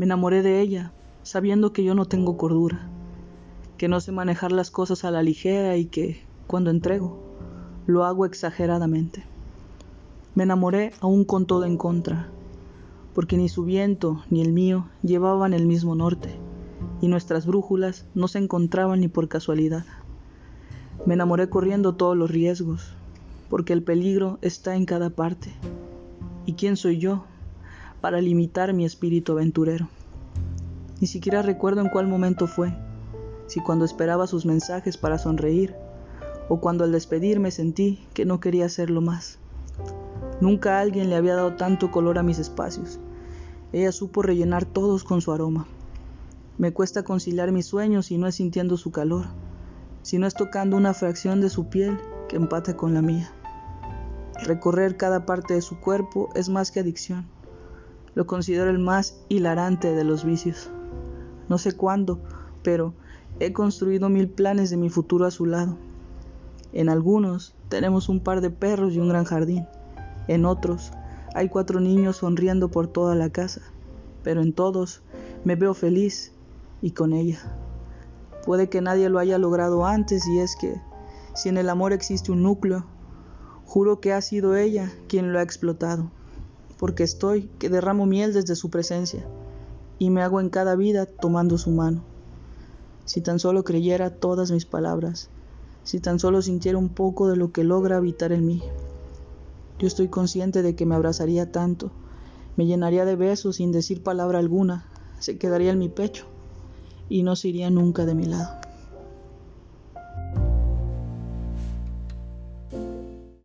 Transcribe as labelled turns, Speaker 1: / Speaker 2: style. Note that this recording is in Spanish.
Speaker 1: Me enamoré de ella, sabiendo que yo no tengo cordura, que no sé manejar las cosas a la ligera y que, cuando entrego, lo hago exageradamente. Me enamoré aún con todo en contra, porque ni su viento ni el mío llevaban el mismo norte, y nuestras brújulas no se encontraban ni por casualidad. Me enamoré corriendo todos los riesgos, porque el peligro está en cada parte. ¿Y quién soy yo para limitar mi espíritu aventurero? Ni siquiera recuerdo en cuál momento fue, si cuando esperaba sus mensajes para sonreír, o cuando al despedirme sentí que no quería hacerlo más. Nunca alguien le había dado tanto color a mis espacios. Ella supo rellenar todos con su aroma. Me cuesta conciliar mis sueños si no es sintiendo su calor, si no es tocando una fracción de su piel que empata con la mía. Recorrer cada parte de su cuerpo es más que adicción. Lo considero el más hilarante de los vicios. No sé cuándo, pero he construido mil planes de mi futuro a su lado. En algunos tenemos un par de perros y un gran jardín. En otros hay cuatro niños sonriendo por toda la casa. Pero en todos me veo feliz y con ella. Puede que nadie lo haya logrado antes y es que si en el amor existe un núcleo, juro que ha sido ella quien lo ha explotado, porque estoy que derramo miel desde su presencia y me hago en cada vida tomando su mano. Si tan solo creyera todas mis palabras, si tan solo sintiera un poco de lo que logra habitar en mí. Yo estoy consciente de que me abrazaría tanto, me llenaría de besos sin decir palabra alguna, se quedaría en mi pecho y no se iría nunca de mi lado.